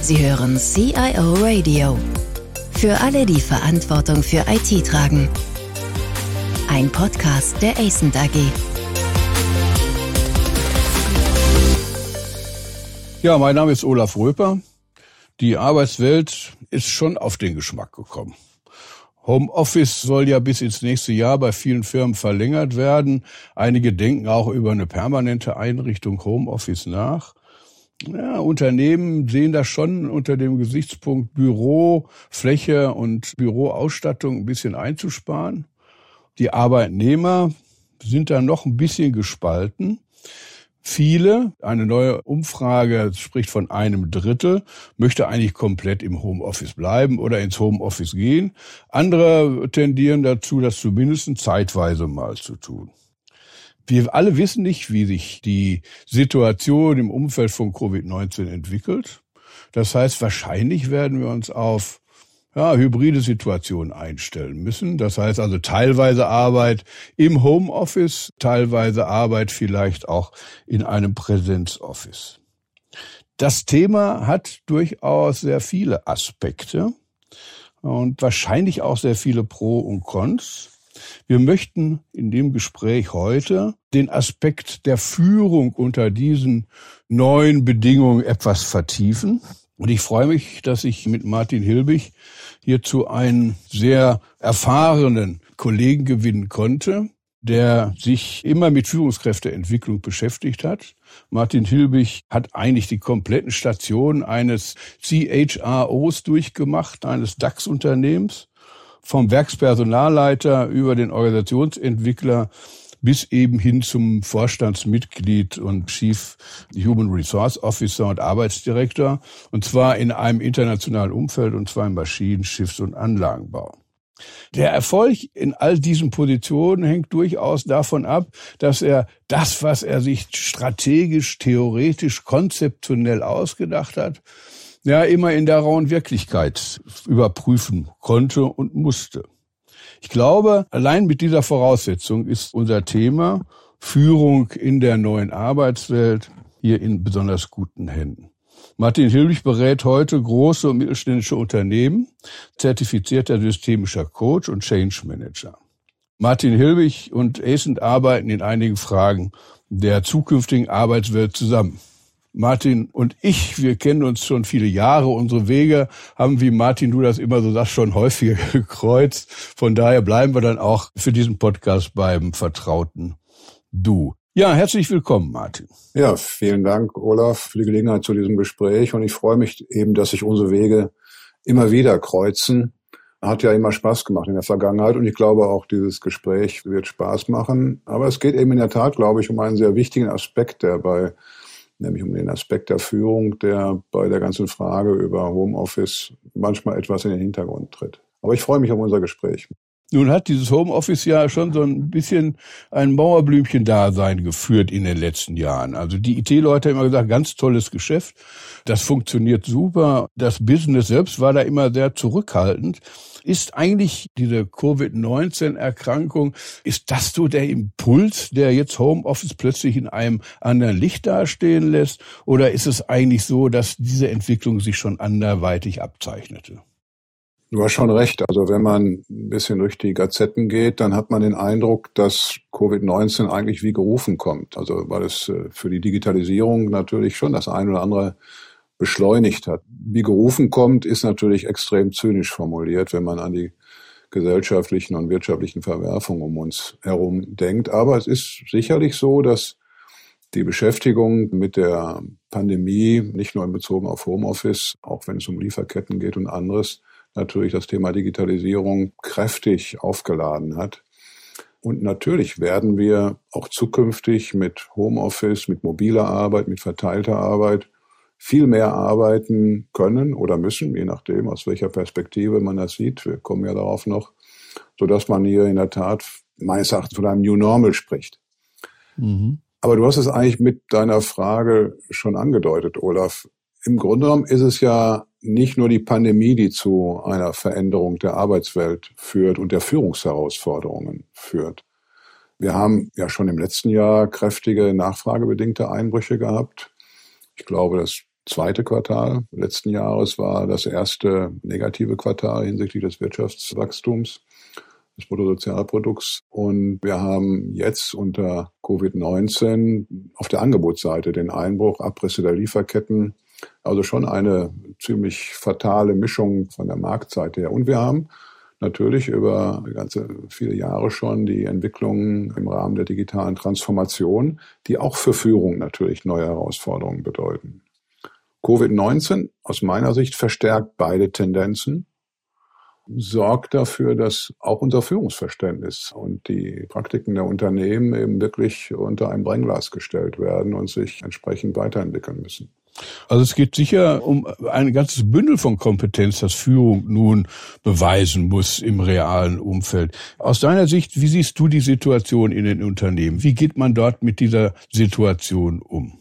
Sie hören CIO Radio. Für alle, die Verantwortung für IT tragen. Ein Podcast der ACENT AG. Ja, mein Name ist Olaf Röper. Die Arbeitswelt ist schon auf den Geschmack gekommen. Homeoffice soll ja bis ins nächste Jahr bei vielen Firmen verlängert werden. Einige denken auch über eine permanente Einrichtung Homeoffice nach. Ja, Unternehmen sehen das schon unter dem Gesichtspunkt Bürofläche und Büroausstattung ein bisschen einzusparen. Die Arbeitnehmer sind da noch ein bisschen gespalten. Viele, eine neue Umfrage spricht von einem Drittel, möchte eigentlich komplett im Homeoffice bleiben oder ins Homeoffice gehen. Andere tendieren dazu, das zumindest zeitweise mal zu tun. Wir alle wissen nicht, wie sich die Situation im Umfeld von Covid-19 entwickelt. Das heißt, wahrscheinlich werden wir uns auf ja, hybride Situationen einstellen müssen. Das heißt also teilweise Arbeit im Homeoffice, teilweise Arbeit vielleicht auch in einem Präsenzoffice. Das Thema hat durchaus sehr viele Aspekte und wahrscheinlich auch sehr viele Pro und Cons. Wir möchten in dem Gespräch heute den Aspekt der Führung unter diesen neuen Bedingungen etwas vertiefen. Und ich freue mich, dass ich mit Martin Hilbig hierzu einen sehr erfahrenen Kollegen gewinnen konnte, der sich immer mit Führungskräfteentwicklung beschäftigt hat. Martin Hilbig hat eigentlich die kompletten Stationen eines CHROs durchgemacht, eines DAX-Unternehmens, vom Werkspersonalleiter über den Organisationsentwickler bis eben hin zum Vorstandsmitglied und Chief Human Resource Officer und Arbeitsdirektor, und zwar in einem internationalen Umfeld, und zwar im Maschinen-, Schiffs- und Anlagenbau. Der Erfolg in all diesen Positionen hängt durchaus davon ab, dass er das, was er sich strategisch, theoretisch, konzeptionell ausgedacht hat, ja immer in der rauen Wirklichkeit überprüfen konnte und musste. Ich glaube, allein mit dieser Voraussetzung ist unser Thema Führung in der neuen Arbeitswelt hier in besonders guten Händen. Martin Hilbig berät heute große und mittelständische Unternehmen, zertifizierter systemischer Coach und Change Manager. Martin Hilbig und ACENT arbeiten in einigen Fragen der zukünftigen Arbeitswelt zusammen. Martin und ich, wir kennen uns schon viele Jahre. Unsere Wege haben, wie Martin, du das immer so sagst, schon häufiger gekreuzt. Von daher bleiben wir dann auch für diesen Podcast beim vertrauten Du. Ja, herzlich willkommen, Martin. Ja, vielen Dank, Olaf, für die Gelegenheit zu diesem Gespräch. Und ich freue mich eben, dass sich unsere Wege immer wieder kreuzen. Hat ja immer Spaß gemacht in der Vergangenheit und ich glaube auch dieses Gespräch wird Spaß machen. Aber es geht eben in der Tat, glaube ich, um einen sehr wichtigen Aspekt, der bei nämlich um den Aspekt der Führung, der bei der ganzen Frage über Homeoffice manchmal etwas in den Hintergrund tritt. Aber ich freue mich auf unser Gespräch. Nun hat dieses Homeoffice ja schon so ein bisschen ein Mauerblümchen-Dasein geführt in den letzten Jahren. Also die IT-Leute haben immer gesagt, ganz tolles Geschäft, das funktioniert super. Das Business selbst war da immer sehr zurückhaltend. Ist eigentlich diese Covid-19-Erkrankung, ist das so der Impuls, der jetzt Homeoffice plötzlich in einem anderen Licht dastehen lässt? Oder ist es eigentlich so, dass diese Entwicklung sich schon anderweitig abzeichnete? Du hast schon recht. Also wenn man ein bisschen durch die Gazetten geht, dann hat man den Eindruck, dass Covid-19 eigentlich wie gerufen kommt. Also weil es äh, für die Digitalisierung natürlich schon das ein oder andere beschleunigt hat. Wie gerufen kommt, ist natürlich extrem zynisch formuliert, wenn man an die gesellschaftlichen und wirtschaftlichen Verwerfungen um uns herum denkt. Aber es ist sicherlich so, dass die Beschäftigung mit der Pandemie, nicht nur in Bezug auf Homeoffice, auch wenn es um Lieferketten geht und anderes, natürlich das Thema Digitalisierung kräftig aufgeladen hat. Und natürlich werden wir auch zukünftig mit Homeoffice, mit mobiler Arbeit, mit verteilter Arbeit viel mehr arbeiten können oder müssen, je nachdem, aus welcher Perspektive man das sieht. Wir kommen ja darauf noch, so dass man hier in der Tat meines Erachtens von einem New Normal spricht. Mhm. Aber du hast es eigentlich mit deiner Frage schon angedeutet, Olaf. Im Grunde genommen ist es ja nicht nur die Pandemie, die zu einer Veränderung der Arbeitswelt führt und der Führungsherausforderungen führt. Wir haben ja schon im letzten Jahr kräftige nachfragebedingte Einbrüche gehabt. Ich glaube, das zweite Quartal letzten Jahres war das erste negative Quartal hinsichtlich des Wirtschaftswachstums des Bruttosozialprodukts. Und wir haben jetzt unter Covid-19 auf der Angebotsseite den Einbruch, Abrisse der Lieferketten, also schon eine ziemlich fatale Mischung von der Marktseite her. Und wir haben natürlich über ganze viele Jahre schon die Entwicklungen im Rahmen der digitalen Transformation, die auch für Führung natürlich neue Herausforderungen bedeuten. Covid-19 aus meiner Sicht verstärkt beide Tendenzen, sorgt dafür, dass auch unser Führungsverständnis und die Praktiken der Unternehmen eben wirklich unter ein Brennglas gestellt werden und sich entsprechend weiterentwickeln müssen. Also es geht sicher um ein ganzes Bündel von Kompetenz, das Führung nun beweisen muss im realen Umfeld. Aus deiner Sicht, wie siehst du die Situation in den Unternehmen? Wie geht man dort mit dieser Situation um?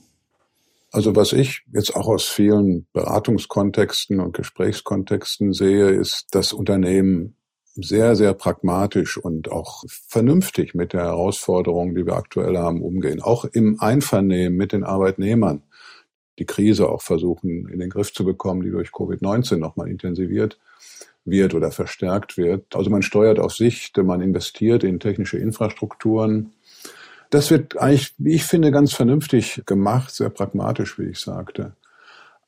Also was ich jetzt auch aus vielen Beratungskontexten und Gesprächskontexten sehe, ist, dass Unternehmen sehr, sehr pragmatisch und auch vernünftig mit der Herausforderung, die wir aktuell haben, umgehen. Auch im Einvernehmen mit den Arbeitnehmern die Krise auch versuchen in den Griff zu bekommen, die durch Covid-19 nochmal intensiviert wird oder verstärkt wird. Also man steuert auf Sicht, man investiert in technische Infrastrukturen. Das wird eigentlich, wie ich finde, ganz vernünftig gemacht, sehr pragmatisch, wie ich sagte.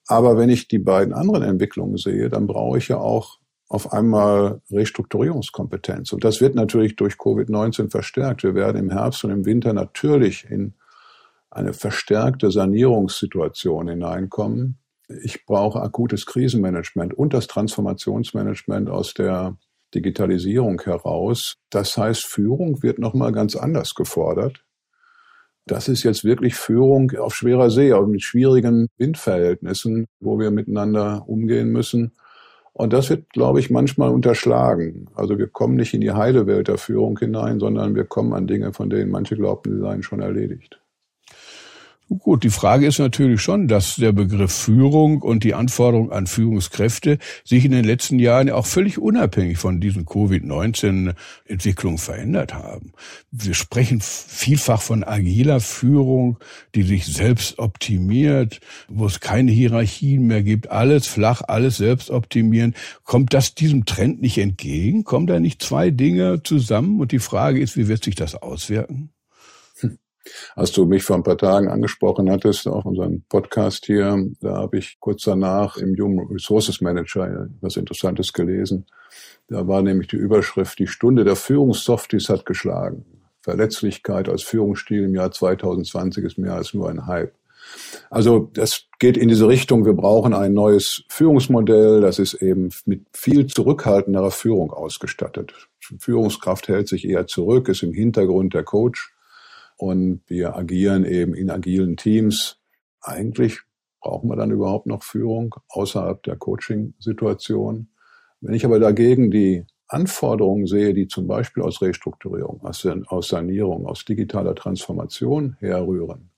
Aber wenn ich die beiden anderen Entwicklungen sehe, dann brauche ich ja auch auf einmal Restrukturierungskompetenz. Und das wird natürlich durch Covid-19 verstärkt. Wir werden im Herbst und im Winter natürlich in eine verstärkte Sanierungssituation hineinkommen. Ich brauche akutes Krisenmanagement und das Transformationsmanagement aus der Digitalisierung heraus. Das heißt, Führung wird nochmal ganz anders gefordert. Das ist jetzt wirklich Führung auf schwerer See, auch mit schwierigen Windverhältnissen, wo wir miteinander umgehen müssen. Und das wird, glaube ich, manchmal unterschlagen. Also wir kommen nicht in die heile Welt der Führung hinein, sondern wir kommen an Dinge, von denen manche glaubten, sie seien schon erledigt. Gut, die Frage ist natürlich schon, dass der Begriff Führung und die Anforderung an Führungskräfte sich in den letzten Jahren auch völlig unabhängig von diesen Covid-19-Entwicklungen verändert haben. Wir sprechen vielfach von agiler Führung, die sich selbst optimiert, wo es keine Hierarchien mehr gibt, alles flach, alles selbst optimieren. Kommt das diesem Trend nicht entgegen? Kommen da nicht zwei Dinge zusammen? Und die Frage ist, wie wird sich das auswirken? Als du mich vor ein paar Tagen angesprochen hattest, auch unseren Podcast hier, da habe ich kurz danach im Human Resources Manager was Interessantes gelesen. Da war nämlich die Überschrift, die Stunde der Führungssofties hat geschlagen. Verletzlichkeit als Führungsstil im Jahr 2020 ist mehr als nur ein Hype. Also das geht in diese Richtung, wir brauchen ein neues Führungsmodell, das ist eben mit viel zurückhaltenderer Führung ausgestattet. Führungskraft hält sich eher zurück, ist im Hintergrund der Coach und wir agieren eben in agilen Teams. Eigentlich brauchen wir dann überhaupt noch Führung außerhalb der Coaching-Situation. Wenn ich aber dagegen die Anforderungen sehe, die zum Beispiel aus Restrukturierung, aus Sanierung, aus digitaler Transformation herrühren,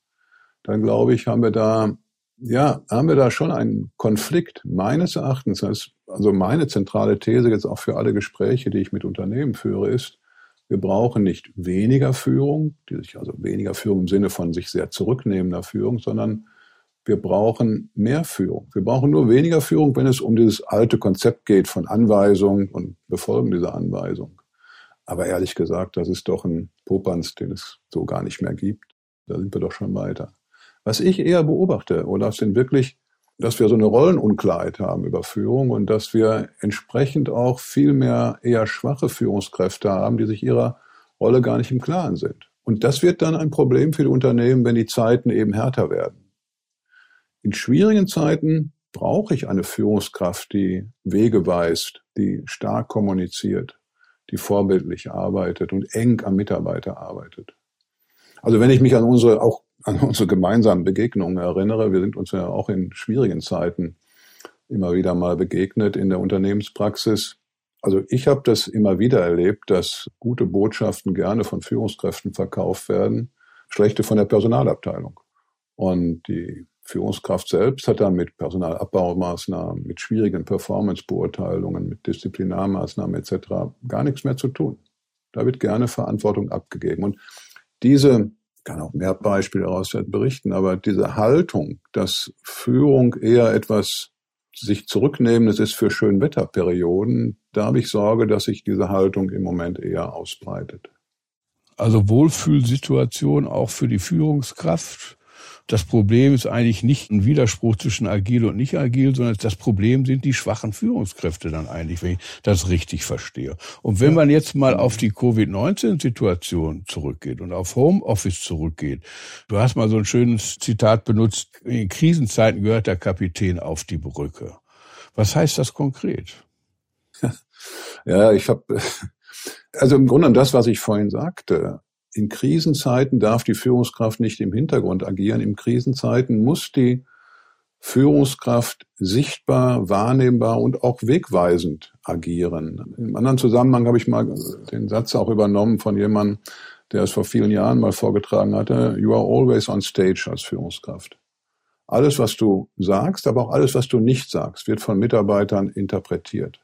dann glaube ich, haben wir da, ja, haben wir da schon einen Konflikt meines Erachtens. Also meine zentrale These jetzt auch für alle Gespräche, die ich mit Unternehmen führe, ist, wir brauchen nicht weniger Führung, die sich also weniger Führung im Sinne von sich sehr zurücknehmender Führung, sondern wir brauchen mehr Führung. Wir brauchen nur weniger Führung, wenn es um dieses alte Konzept geht von Anweisung und Befolgen dieser Anweisung. Aber ehrlich gesagt, das ist doch ein Popanz, den es so gar nicht mehr gibt. Da sind wir doch schon weiter. Was ich eher beobachte, Olaf, sind wirklich dass wir so eine Rollenunklarheit haben über Führung und dass wir entsprechend auch viel mehr eher schwache Führungskräfte haben, die sich ihrer Rolle gar nicht im Klaren sind. Und das wird dann ein Problem für die Unternehmen, wenn die Zeiten eben härter werden. In schwierigen Zeiten brauche ich eine Führungskraft, die Wege weist, die stark kommuniziert, die vorbildlich arbeitet und eng am Mitarbeiter arbeitet. Also wenn ich mich an unsere auch an unsere gemeinsamen Begegnungen erinnere. Wir sind uns ja auch in schwierigen Zeiten immer wieder mal begegnet in der Unternehmenspraxis. Also ich habe das immer wieder erlebt, dass gute Botschaften gerne von Führungskräften verkauft werden, schlechte von der Personalabteilung. Und die Führungskraft selbst hat dann mit Personalabbaumaßnahmen, mit schwierigen Performancebeurteilungen, mit Disziplinarmaßnahmen etc. gar nichts mehr zu tun. Da wird gerne Verantwortung abgegeben. Und diese kann auch mehr Beispiele daraus berichten, aber diese Haltung, dass Führung eher etwas sich zurücknehmendes ist für Schönwetterperioden, da habe ich Sorge, dass sich diese Haltung im Moment eher ausbreitet. Also Wohlfühlsituation auch für die Führungskraft. Das Problem ist eigentlich nicht ein Widerspruch zwischen agil und nicht agil, sondern das Problem sind die schwachen Führungskräfte dann eigentlich, wenn ich das richtig verstehe. Und wenn man jetzt mal auf die Covid-19-Situation zurückgeht und auf Homeoffice zurückgeht, du hast mal so ein schönes Zitat benutzt, in Krisenzeiten gehört der Kapitän auf die Brücke. Was heißt das konkret? Ja, ich habe also im Grunde das, was ich vorhin sagte. In Krisenzeiten darf die Führungskraft nicht im Hintergrund agieren. In Krisenzeiten muss die Führungskraft sichtbar, wahrnehmbar und auch wegweisend agieren. Im anderen Zusammenhang habe ich mal den Satz auch übernommen von jemandem, der es vor vielen Jahren mal vorgetragen hatte, you are always on stage als Führungskraft. Alles, was du sagst, aber auch alles, was du nicht sagst, wird von Mitarbeitern interpretiert.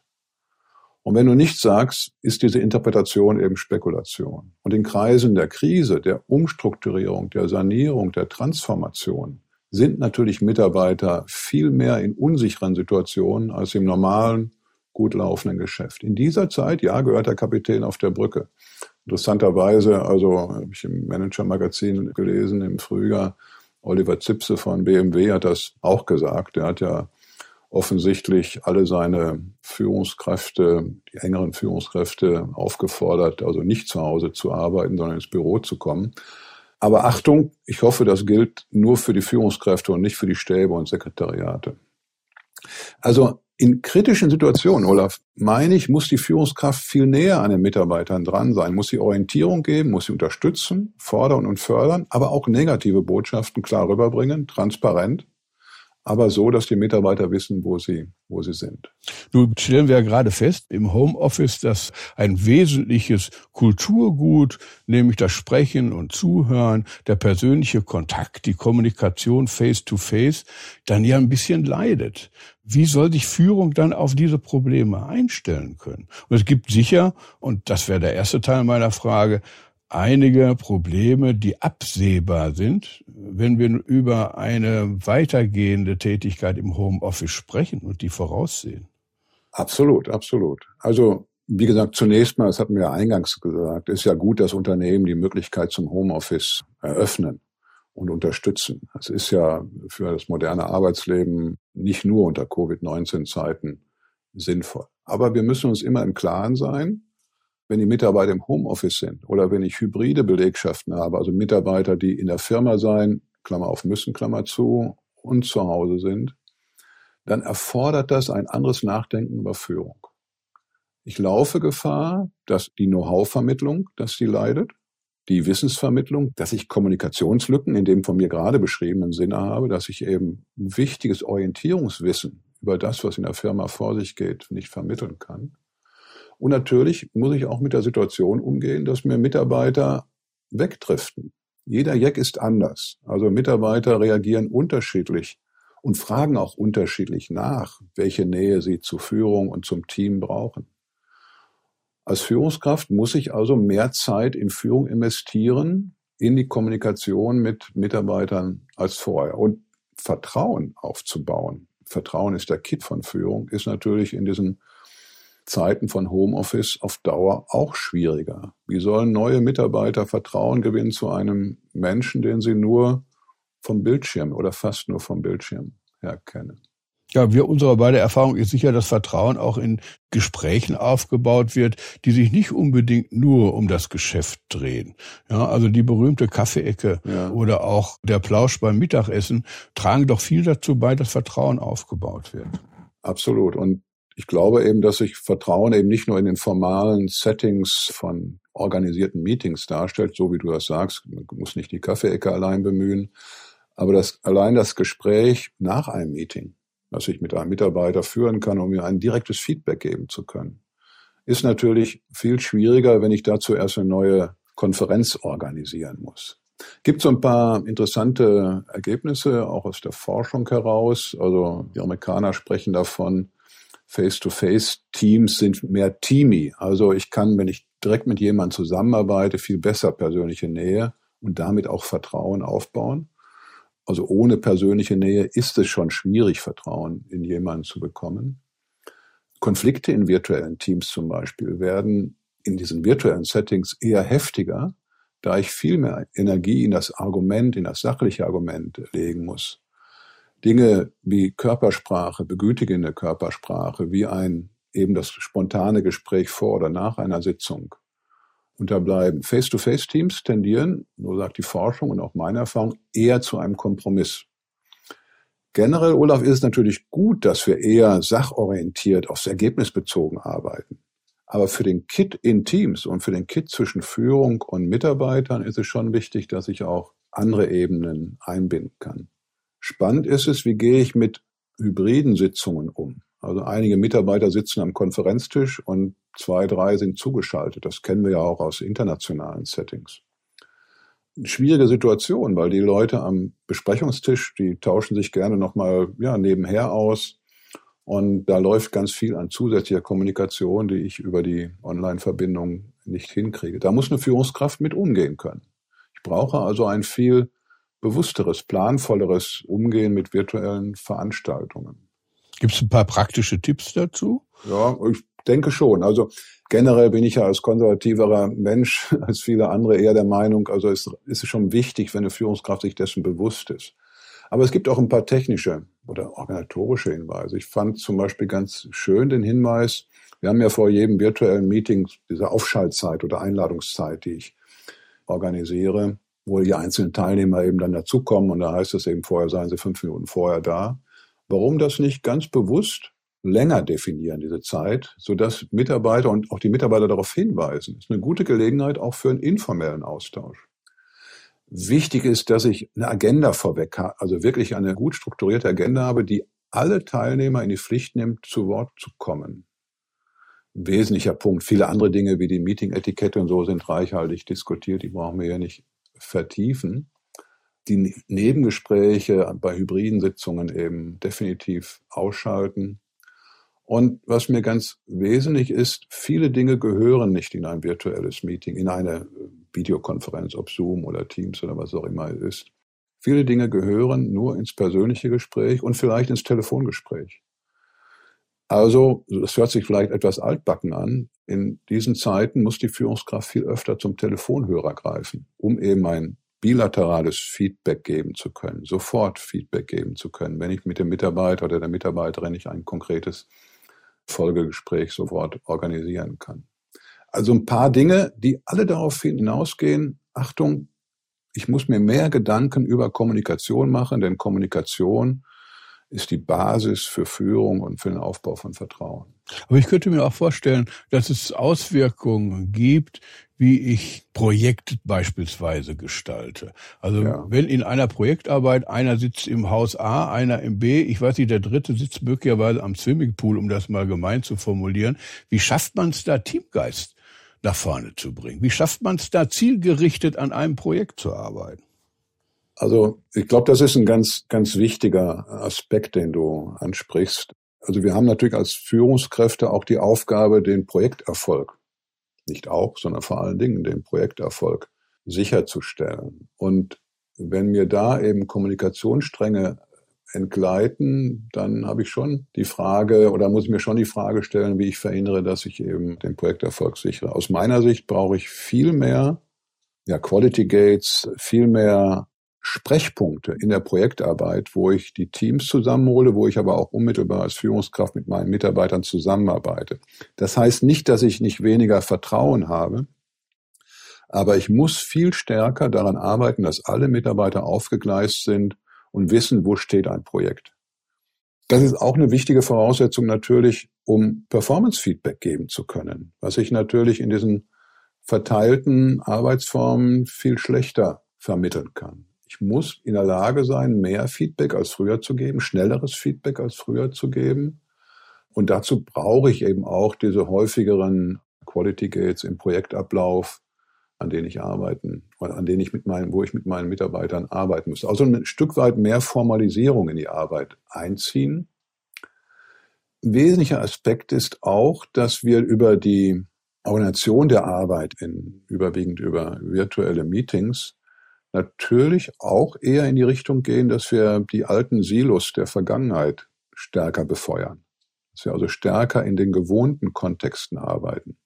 Und wenn du nichts sagst, ist diese Interpretation eben Spekulation. Und in Kreisen der Krise, der Umstrukturierung, der Sanierung, der Transformation sind natürlich Mitarbeiter viel mehr in unsicheren Situationen als im normalen, gut laufenden Geschäft. In dieser Zeit, ja, gehört der Kapitän auf der Brücke. Interessanterweise, also habe ich im Manager-Magazin gelesen im Frühjahr, Oliver Zipse von BMW hat das auch gesagt. Er hat ja offensichtlich alle seine Führungskräfte, die engeren Führungskräfte aufgefordert, also nicht zu Hause zu arbeiten, sondern ins Büro zu kommen. Aber Achtung, ich hoffe, das gilt nur für die Führungskräfte und nicht für die Stäbe und Sekretariate. Also in kritischen Situationen, Olaf, meine ich, muss die Führungskraft viel näher an den Mitarbeitern dran sein, muss sie Orientierung geben, muss sie unterstützen, fordern und fördern, aber auch negative Botschaften klar rüberbringen, transparent aber so, dass die Mitarbeiter wissen, wo sie, wo sie sind. Nun stellen wir ja gerade fest im Homeoffice, dass ein wesentliches Kulturgut, nämlich das Sprechen und Zuhören, der persönliche Kontakt, die Kommunikation face to face, dann ja ein bisschen leidet. Wie soll sich Führung dann auf diese Probleme einstellen können? Und es gibt sicher, und das wäre der erste Teil meiner Frage, einige Probleme, die absehbar sind, wenn wir über eine weitergehende Tätigkeit im Homeoffice sprechen und die voraussehen. Absolut, absolut. Also wie gesagt, zunächst mal, das hatten wir eingangs gesagt, ist ja gut, dass Unternehmen die Möglichkeit zum Homeoffice eröffnen und unterstützen. Das ist ja für das moderne Arbeitsleben nicht nur unter Covid-19-Zeiten sinnvoll. Aber wir müssen uns immer im Klaren sein, wenn die Mitarbeiter im Homeoffice sind oder wenn ich hybride Belegschaften habe, also Mitarbeiter, die in der Firma sein, Klammer auf müssen, Klammer zu, und zu Hause sind, dann erfordert das ein anderes Nachdenken über Führung. Ich laufe Gefahr, dass die Know-how-Vermittlung, dass die leidet, die Wissensvermittlung, dass ich Kommunikationslücken in dem von mir gerade beschriebenen Sinne habe, dass ich eben wichtiges Orientierungswissen über das, was in der Firma vor sich geht, nicht vermitteln kann. Und natürlich muss ich auch mit der Situation umgehen, dass mir Mitarbeiter wegdriften. Jeder Jack ist anders. Also Mitarbeiter reagieren unterschiedlich und fragen auch unterschiedlich nach, welche Nähe sie zur Führung und zum Team brauchen. Als Führungskraft muss ich also mehr Zeit in Führung investieren, in die Kommunikation mit Mitarbeitern als vorher und Vertrauen aufzubauen. Vertrauen ist der Kit von Führung, ist natürlich in diesen Zeiten von Homeoffice auf Dauer auch schwieriger. Wie sollen neue Mitarbeiter Vertrauen gewinnen zu einem Menschen, den sie nur vom Bildschirm oder fast nur vom Bildschirm her kennen? Ja, wir, unsere beide Erfahrung ist sicher, dass Vertrauen auch in Gesprächen aufgebaut wird, die sich nicht unbedingt nur um das Geschäft drehen. Ja, also die berühmte Kaffeeecke ja. oder auch der Plausch beim Mittagessen tragen doch viel dazu bei, dass Vertrauen aufgebaut wird. Absolut. Und ich glaube eben, dass sich Vertrauen eben nicht nur in den formalen Settings von organisierten Meetings darstellt, so wie du das sagst, man muss nicht die Kaffeeecke allein bemühen, aber das, allein das Gespräch nach einem Meeting, was ich mit einem Mitarbeiter führen kann, um mir ein direktes Feedback geben zu können, ist natürlich viel schwieriger, wenn ich dazu erst eine neue Konferenz organisieren muss. Gibt so ein paar interessante Ergebnisse auch aus der Forschung heraus. Also die Amerikaner sprechen davon, Face-to-Face-Teams sind mehr teamy. Also ich kann, wenn ich direkt mit jemandem zusammenarbeite, viel besser persönliche Nähe und damit auch Vertrauen aufbauen. Also ohne persönliche Nähe ist es schon schwierig, Vertrauen in jemanden zu bekommen. Konflikte in virtuellen Teams zum Beispiel werden in diesen virtuellen Settings eher heftiger, da ich viel mehr Energie in das Argument, in das sachliche Argument legen muss. Dinge wie Körpersprache, begütigende Körpersprache, wie ein eben das spontane Gespräch vor oder nach einer Sitzung unterbleiben. Face-to-Face-Teams tendieren, so sagt die Forschung und auch meine Erfahrung, eher zu einem Kompromiss. Generell, Olaf, ist es natürlich gut, dass wir eher sachorientiert, aufs Ergebnis bezogen arbeiten. Aber für den Kit in Teams und für den Kit zwischen Führung und Mitarbeitern ist es schon wichtig, dass ich auch andere Ebenen einbinden kann. Spannend ist es, wie gehe ich mit hybriden Sitzungen um? Also einige Mitarbeiter sitzen am Konferenztisch und zwei, drei sind zugeschaltet. Das kennen wir ja auch aus internationalen Settings. Eine schwierige Situation, weil die Leute am Besprechungstisch, die tauschen sich gerne nochmal ja, nebenher aus. Und da läuft ganz viel an zusätzlicher Kommunikation, die ich über die Online-Verbindung nicht hinkriege. Da muss eine Führungskraft mit umgehen können. Ich brauche also ein viel bewussteres, planvolleres Umgehen mit virtuellen Veranstaltungen. Gibt es ein paar praktische Tipps dazu? Ja, ich denke schon. Also generell bin ich ja als konservativerer Mensch, als viele andere eher der Meinung, also es ist schon wichtig, wenn eine Führungskraft sich dessen bewusst ist. Aber es gibt auch ein paar technische oder organisatorische Hinweise. Ich fand zum Beispiel ganz schön den Hinweis, wir haben ja vor jedem virtuellen Meeting diese Aufschaltzeit oder Einladungszeit, die ich organisiere, wo die einzelnen Teilnehmer eben dann dazukommen und da heißt es eben vorher, seien sie fünf Minuten vorher da. Warum das nicht ganz bewusst länger definieren, diese Zeit, sodass Mitarbeiter und auch die Mitarbeiter darauf hinweisen. Ist eine gute Gelegenheit auch für einen informellen Austausch. Wichtig ist, dass ich eine Agenda vorweg habe, also wirklich eine gut strukturierte Agenda habe, die alle Teilnehmer in die Pflicht nimmt, zu Wort zu kommen. Wesentlicher Punkt. Viele andere Dinge wie die Meeting-Etikette und so sind reichhaltig diskutiert, die brauchen wir ja nicht vertiefen die Nebengespräche bei hybriden Sitzungen eben definitiv ausschalten. Und was mir ganz wesentlich ist, viele Dinge gehören nicht in ein virtuelles Meeting, in eine Videokonferenz, ob Zoom oder Teams oder was auch immer es ist. Viele Dinge gehören nur ins persönliche Gespräch und vielleicht ins Telefongespräch. Also, das hört sich vielleicht etwas altbacken an. In diesen Zeiten muss die Führungskraft viel öfter zum Telefonhörer greifen, um eben ein bilaterales Feedback geben zu können, sofort Feedback geben zu können, wenn ich mit dem Mitarbeiter oder der Mitarbeiterin nicht ein konkretes Folgegespräch sofort organisieren kann. Also ein paar Dinge, die alle darauf hinausgehen, Achtung, ich muss mir mehr Gedanken über Kommunikation machen, denn Kommunikation ist die Basis für Führung und für den Aufbau von Vertrauen. Aber ich könnte mir auch vorstellen, dass es Auswirkungen gibt, wie ich Projekte beispielsweise gestalte. Also ja. wenn in einer Projektarbeit einer sitzt im Haus A, einer im B, ich weiß nicht, der dritte sitzt möglicherweise am Swimmingpool, um das mal gemein zu formulieren, wie schafft man es da Teamgeist nach vorne zu bringen? Wie schafft man es da zielgerichtet an einem Projekt zu arbeiten? Also ich glaube, das ist ein ganz, ganz wichtiger Aspekt, den du ansprichst. Also wir haben natürlich als Führungskräfte auch die Aufgabe, den Projekterfolg, nicht auch, sondern vor allen Dingen den Projekterfolg sicherzustellen. Und wenn mir da eben Kommunikationsstränge entgleiten, dann habe ich schon die Frage oder muss ich mir schon die Frage stellen, wie ich verhindere, dass ich eben den Projekterfolg sichere. Aus meiner Sicht brauche ich viel mehr ja, Quality Gates, viel mehr Sprechpunkte in der Projektarbeit, wo ich die Teams zusammenhole, wo ich aber auch unmittelbar als Führungskraft mit meinen Mitarbeitern zusammenarbeite. Das heißt nicht, dass ich nicht weniger Vertrauen habe, aber ich muss viel stärker daran arbeiten, dass alle Mitarbeiter aufgegleist sind und wissen, wo steht ein Projekt. Das ist auch eine wichtige Voraussetzung natürlich, um Performance-Feedback geben zu können, was ich natürlich in diesen verteilten Arbeitsformen viel schlechter vermitteln kann. Ich muss in der Lage sein, mehr Feedback als früher zu geben, schnelleres Feedback als früher zu geben. Und dazu brauche ich eben auch diese häufigeren Quality Gates im Projektablauf, an denen ich arbeiten an denen ich mit meinen, wo ich mit meinen Mitarbeitern arbeiten muss. Also ein Stück weit mehr Formalisierung in die Arbeit einziehen. Ein wesentlicher Aspekt ist auch, dass wir über die Organisation der Arbeit in überwiegend über virtuelle Meetings natürlich auch eher in die Richtung gehen, dass wir die alten Silos der Vergangenheit stärker befeuern. Dass wir also stärker in den gewohnten Kontexten arbeiten.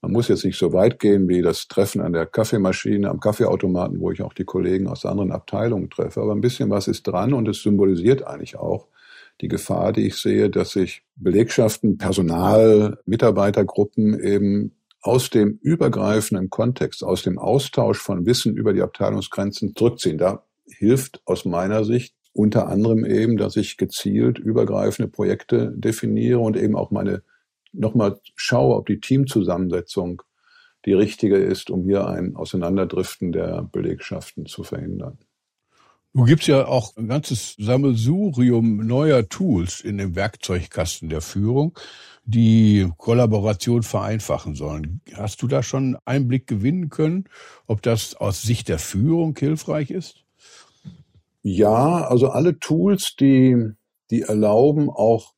Man muss jetzt nicht so weit gehen wie das Treffen an der Kaffeemaschine, am Kaffeeautomaten, wo ich auch die Kollegen aus anderen Abteilungen treffe. Aber ein bisschen was ist dran und es symbolisiert eigentlich auch die Gefahr, die ich sehe, dass sich Belegschaften, Personal, Mitarbeitergruppen eben aus dem übergreifenden Kontext, aus dem Austausch von Wissen über die Abteilungsgrenzen zurückziehen. Da hilft aus meiner Sicht unter anderem eben, dass ich gezielt übergreifende Projekte definiere und eben auch meine nochmal schaue, ob die Teamzusammensetzung die richtige ist, um hier ein Auseinanderdriften der Belegschaften zu verhindern. Du gibst ja auch ein ganzes Sammelsurium neuer Tools in dem Werkzeugkasten der Führung, die Kollaboration vereinfachen sollen. Hast du da schon Einblick gewinnen können, ob das aus Sicht der Führung hilfreich ist? Ja, also alle Tools, die, die erlauben auch,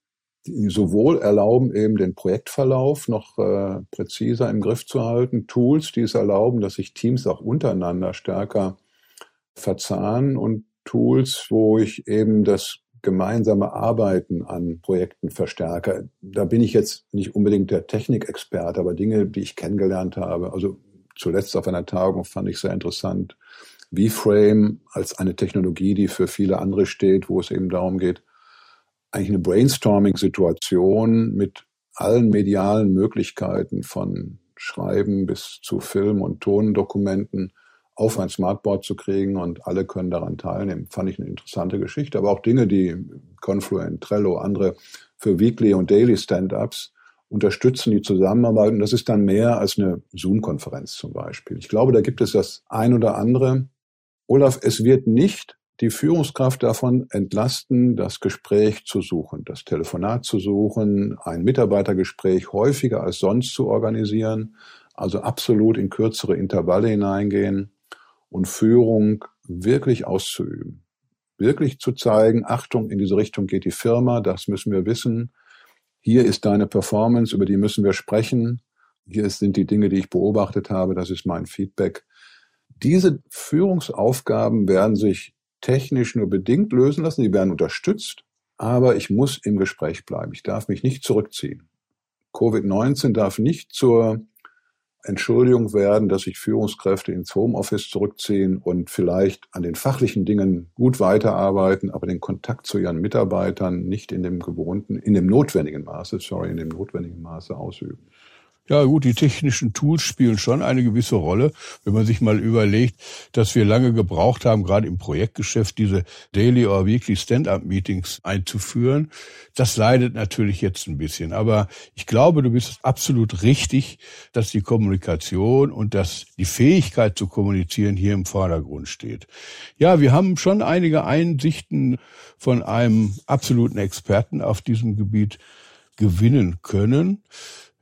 die sowohl erlauben eben den Projektverlauf noch äh, präziser im Griff zu halten, Tools, die es erlauben, dass sich Teams auch untereinander stärker verzahnen und Tools, wo ich eben das gemeinsame Arbeiten an Projekten verstärke. Da bin ich jetzt nicht unbedingt der Technikexperte, aber Dinge, die ich kennengelernt habe. Also zuletzt auf einer Tagung fand ich sehr interessant. V-Frame als eine Technologie, die für viele andere steht, wo es eben darum geht, eigentlich eine Brainstorming-Situation mit allen medialen Möglichkeiten von Schreiben bis zu Film- und Tondokumenten auf ein Smartboard zu kriegen und alle können daran teilnehmen. Fand ich eine interessante Geschichte. Aber auch Dinge, die Confluent, Trello, andere für Weekly und Daily Stand-ups unterstützen die Zusammenarbeit. Und das ist dann mehr als eine Zoom-Konferenz zum Beispiel. Ich glaube, da gibt es das ein oder andere. Olaf, es wird nicht die Führungskraft davon entlasten, das Gespräch zu suchen, das Telefonat zu suchen, ein Mitarbeitergespräch häufiger als sonst zu organisieren, also absolut in kürzere Intervalle hineingehen und Führung wirklich auszuüben. Wirklich zu zeigen, Achtung, in diese Richtung geht die Firma, das müssen wir wissen. Hier ist deine Performance, über die müssen wir sprechen. Hier sind die Dinge, die ich beobachtet habe, das ist mein Feedback. Diese Führungsaufgaben werden sich technisch nur bedingt lösen lassen, die werden unterstützt, aber ich muss im Gespräch bleiben. Ich darf mich nicht zurückziehen. Covid-19 darf nicht zur Entschuldigung werden, dass sich Führungskräfte ins Homeoffice zurückziehen und vielleicht an den fachlichen Dingen gut weiterarbeiten, aber den Kontakt zu ihren Mitarbeitern nicht in dem gewohnten, in dem notwendigen Maße, sorry, in dem notwendigen Maße ausüben. Ja gut, die technischen Tools spielen schon eine gewisse Rolle, wenn man sich mal überlegt, dass wir lange gebraucht haben, gerade im Projektgeschäft diese Daily or Weekly Stand-up-Meetings einzuführen. Das leidet natürlich jetzt ein bisschen. Aber ich glaube, du bist absolut richtig, dass die Kommunikation und dass die Fähigkeit zu kommunizieren hier im Vordergrund steht. Ja, wir haben schon einige Einsichten von einem absoluten Experten auf diesem Gebiet gewinnen können.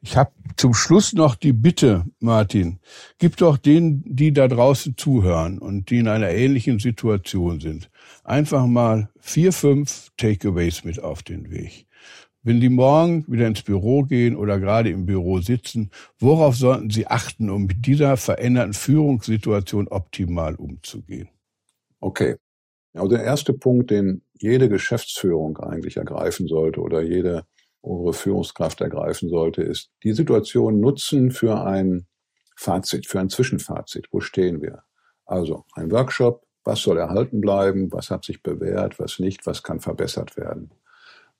Ich habe zum Schluss noch die Bitte, Martin, gib doch denen, die da draußen zuhören und die in einer ähnlichen Situation sind, einfach mal vier, fünf Takeaways mit auf den Weg. Wenn die morgen wieder ins Büro gehen oder gerade im Büro sitzen, worauf sollten sie achten, um mit dieser veränderten Führungssituation optimal umzugehen? Okay. Also der erste Punkt, den jede Geschäftsführung eigentlich ergreifen sollte oder jede obere Führungskraft ergreifen sollte, ist die Situation nutzen für ein Fazit, für ein Zwischenfazit. Wo stehen wir? Also ein Workshop, was soll erhalten bleiben, was hat sich bewährt, was nicht, was kann verbessert werden.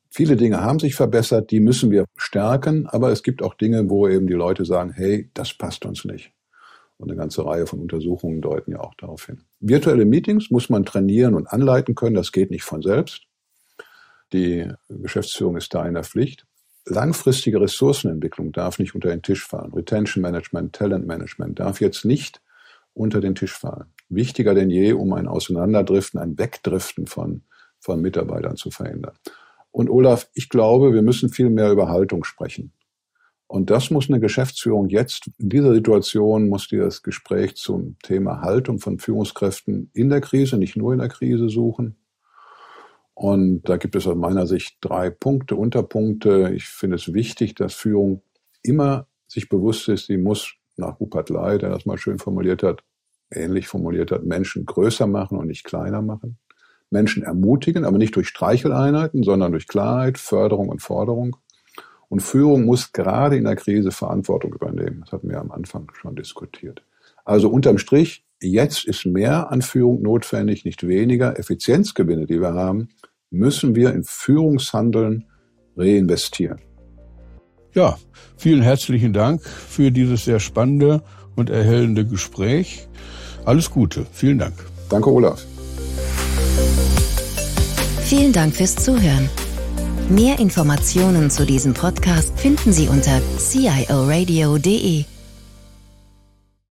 Viele Dinge haben sich verbessert, die müssen wir stärken, aber es gibt auch Dinge, wo eben die Leute sagen, hey, das passt uns nicht. Und eine ganze Reihe von Untersuchungen deuten ja auch darauf hin. Virtuelle Meetings muss man trainieren und anleiten können, das geht nicht von selbst. Die Geschäftsführung ist da in der Pflicht. Langfristige Ressourcenentwicklung darf nicht unter den Tisch fallen. Retention Management, Talent Management darf jetzt nicht unter den Tisch fallen. Wichtiger denn je, um ein Auseinanderdriften, ein Wegdriften von, von Mitarbeitern zu verhindern. Und Olaf, ich glaube, wir müssen viel mehr über Haltung sprechen. Und das muss eine Geschäftsführung jetzt, in dieser Situation muss die das Gespräch zum Thema Haltung von Führungskräften in der Krise, nicht nur in der Krise suchen. Und da gibt es aus meiner Sicht drei Punkte, Unterpunkte. Ich finde es wichtig, dass Führung immer sich bewusst ist, sie muss nach Rupert Lai, der das mal schön formuliert hat, ähnlich formuliert hat, Menschen größer machen und nicht kleiner machen. Menschen ermutigen, aber nicht durch Streicheleinheiten, sondern durch Klarheit, Förderung und Forderung. Und Führung muss gerade in der Krise Verantwortung übernehmen. Das hatten wir am Anfang schon diskutiert. Also unterm Strich, jetzt ist mehr an Führung notwendig, nicht weniger. Effizienzgewinne, die wir haben, müssen wir in Führungshandeln reinvestieren. Ja, vielen herzlichen Dank für dieses sehr spannende und erhellende Gespräch. Alles Gute. Vielen Dank. Danke, Olaf. Vielen Dank fürs Zuhören. Mehr Informationen zu diesem Podcast finden Sie unter cioradio.de.